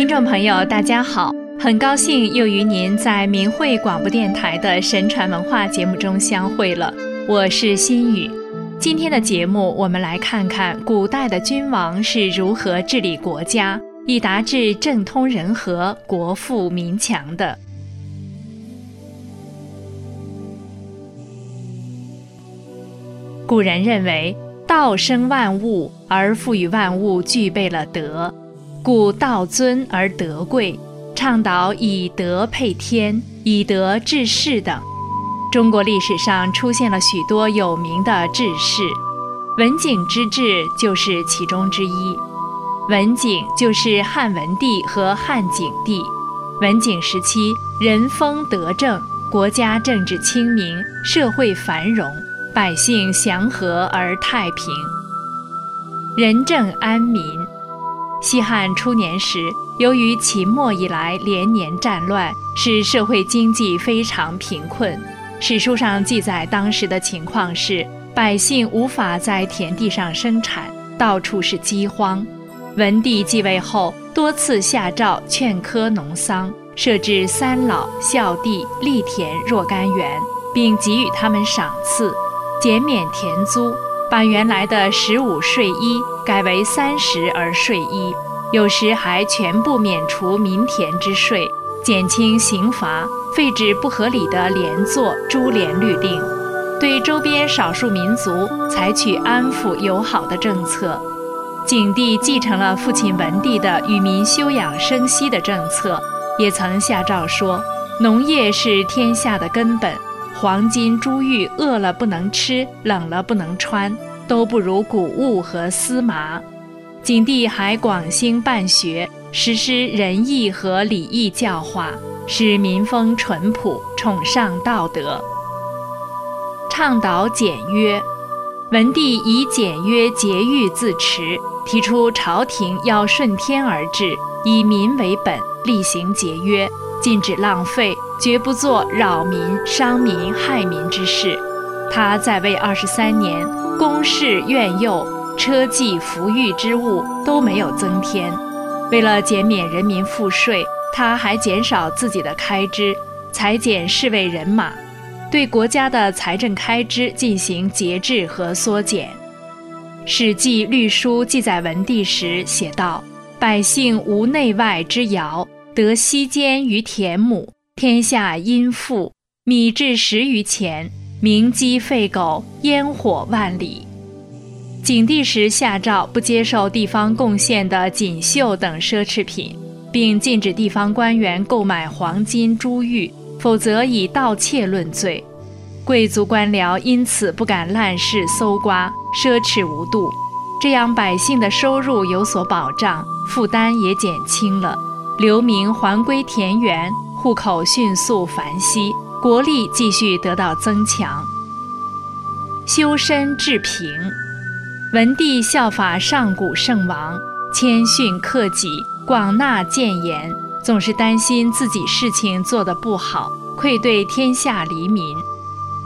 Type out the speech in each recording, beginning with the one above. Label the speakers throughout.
Speaker 1: 听众朋友，大家好，很高兴又与您在明慧广播电台的神传文化节目中相会了。我是心雨。今天的节目，我们来看看古代的君王是如何治理国家，以达至政通人和、国富民强的。古人认为，道生万物，而赋予万物具备了德。故道尊而德贵，倡导以德配天、以德治世等。中国历史上出现了许多有名的治世，文景之治就是其中之一。文景就是汉文帝和汉景帝。文景时期，人风德正，国家政治清明，社会繁荣，百姓祥和而太平，仁政安民。西汉初年时，由于秦末以来连年战乱，使社会经济非常贫困。史书上记载，当时的情况是百姓无法在田地上生产，到处是饥荒。文帝继位后，多次下诏劝科农桑，设置三老、孝弟、力田若干园，并给予他们赏赐，减免田租。把原来的十五税一改为三十而税一，有时还全部免除民田之税，减轻刑罚，废止不合理的连坐、株连律令，对周边少数民族采取安抚友好的政策。景帝继承了父亲文帝的与民休养生息的政策，也曾下诏说：农业是天下的根本。黄金珠玉饿了不能吃，冷了不能穿，都不如谷物和丝麻。景帝还广兴办学，实施仁义和礼义教化，使民风淳朴，崇尚道德，倡导简约。文帝以简约节欲自持，提出朝廷要顺天而治，以民为本，厉行节约。禁止浪费，绝不做扰民、伤民、害民之事。他在位二十三年，宫室苑囿、车骑服御之物都没有增添。为了减免人民赋税，他还减少自己的开支，裁减侍卫人马，对国家的财政开支进行节制和缩减。《史记·律书》记载文帝时写道：“百姓无内外之徭。”得息间于田亩，天下殷富，米至十余钱，鸣鸡吠狗，烟火万里。景帝时下诏不接受地方贡献的锦绣等奢侈品，并禁止地方官员购买黄金珠玉，否则以盗窃论罪。贵族官僚因此不敢滥事搜刮，奢侈无度，这样百姓的收入有所保障，负担也减轻了。流民还归田园，户口迅速繁息，国力继续得到增强。修身治平，文帝效法上古圣王，谦逊克己，广纳谏言，总是担心自己事情做得不好，愧对天下黎民。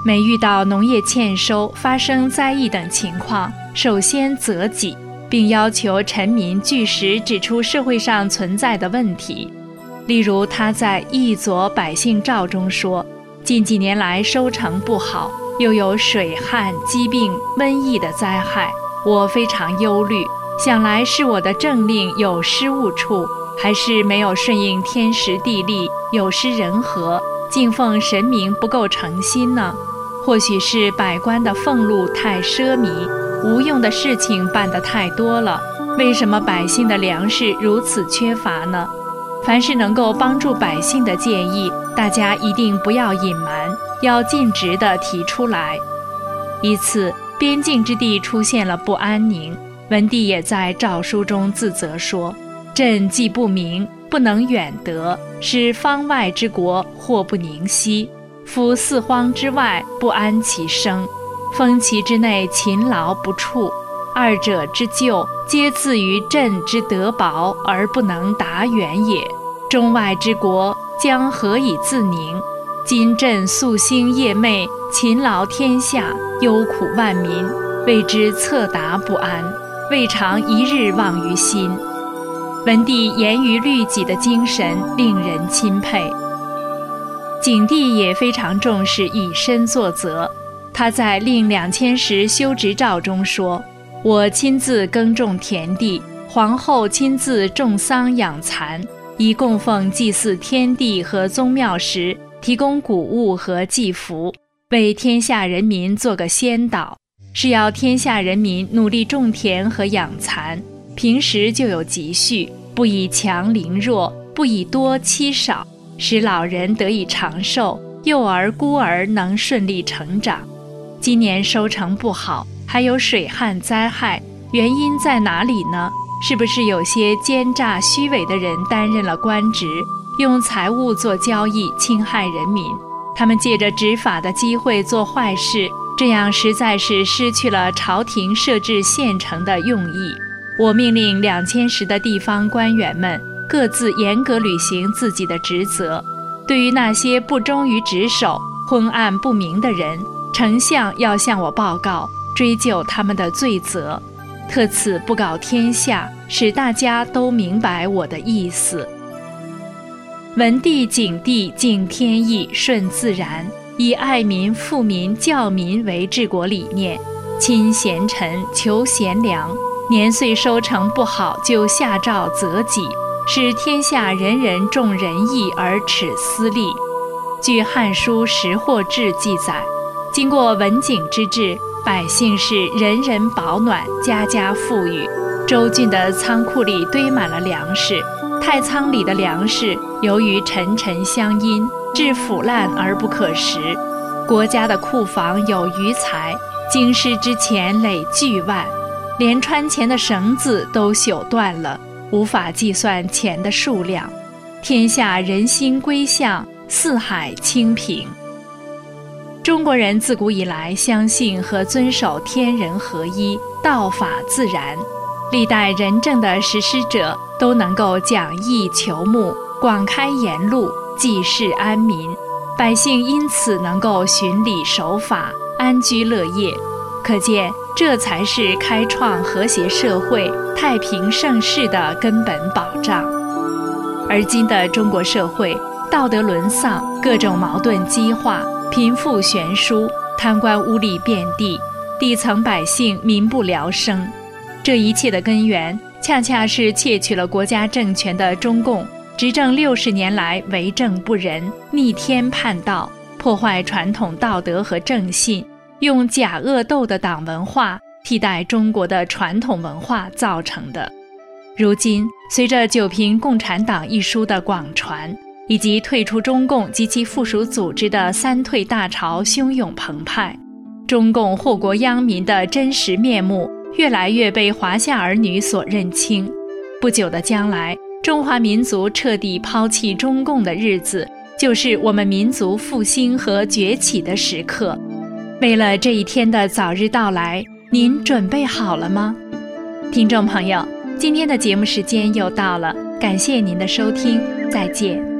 Speaker 1: 每遇到农业欠收、发生灾异等情况，首先责己。并要求臣民据实指出社会上存在的问题，例如他在《一左百姓诏》中说：“近几年来收成不好，又有水旱、疾病、瘟疫的灾害，我非常忧虑。想来是我的政令有失误处，还是没有顺应天时地利，有失人和，敬奉神明不够诚心呢？或许是百官的俸禄太奢靡。”无用的事情办得太多了，为什么百姓的粮食如此缺乏呢？凡是能够帮助百姓的建议，大家一定不要隐瞒，要尽职地提出来。一次，边境之地出现了不安宁，文帝也在诏书中自责说：“朕既不明，不能远得，使方外之国祸不宁息。夫四荒之外，不安其生。”封其之内勤劳不辍，二者之咎，皆自于朕之德薄而不能达远也。中外之国将何以自宁？今朕夙兴夜寐，勤劳天下，忧苦万民，为之策达不安，未尝一日忘于心。文帝严于律己的精神令人钦佩。景帝也非常重视以身作则，他在令两千石修职诏中说：“我亲自耕种田地，皇后亲自种桑养蚕，以供奉祭祀天地和宗庙时提供谷物和祭服，为天下人民做个先导。”是要天下人民努力种田和养蚕，平时就有积蓄，不以强凌弱，不以多欺少，使老人得以长寿，幼儿孤儿能顺利成长。今年收成不好，还有水旱灾害，原因在哪里呢？是不是有些奸诈虚伪的人担任了官职，用财物做交易，侵害人民？他们借着执法的机会做坏事。这样实在是失去了朝廷设置县城的用意。我命令两千石的地方官员们各自严格履行自己的职责。对于那些不忠于职守、昏暗不明的人，丞相要向我报告，追究他们的罪责。特此不告天下，使大家都明白我的意思。文帝、景帝敬天意，顺自然。以爱民、富民、教民为治国理念，亲贤臣，求贤良。年岁收成不好，就下诏责己，使天下人人重仁义而耻私利。据《汉书·识货志》记载，经过文景之治，百姓是人人保暖，家家富裕。周郡的仓库里堆满了粮食，太仓里的粮食由于沉沉相因。致腐烂而不可食，国家的库房有余财，京师之钱累巨万，连穿钱的绳子都朽断了，无法计算钱的数量。天下人心归向，四海清平。中国人自古以来相信和遵守天人合一、道法自然，历代仁政的实施者都能够讲义求睦，广开言路。济世安民，百姓因此能够循礼守法，安居乐业。可见，这才是开创和谐社会、太平盛世的根本保障。而今的中国社会，道德沦丧，各种矛盾激化，贫富悬殊，贪官污吏遍地，底层百姓民不聊生。这一切的根源，恰恰是窃取了国家政权的中共。执政六十年来，为政不仁，逆天叛道，破坏传统道德和正信，用假恶斗的党文化替代中国的传统文化造成的。如今，随着《九评共产党》一书的广传，以及退出中共及其附属组织的三退大潮汹涌澎湃，中共祸国殃民的真实面目越来越被华夏儿女所认清。不久的将来。中华民族彻底抛弃中共的日子，就是我们民族复兴和崛起的时刻。为了这一天的早日到来，您准备好了吗？听众朋友，今天的节目时间又到了，感谢您的收听，再见。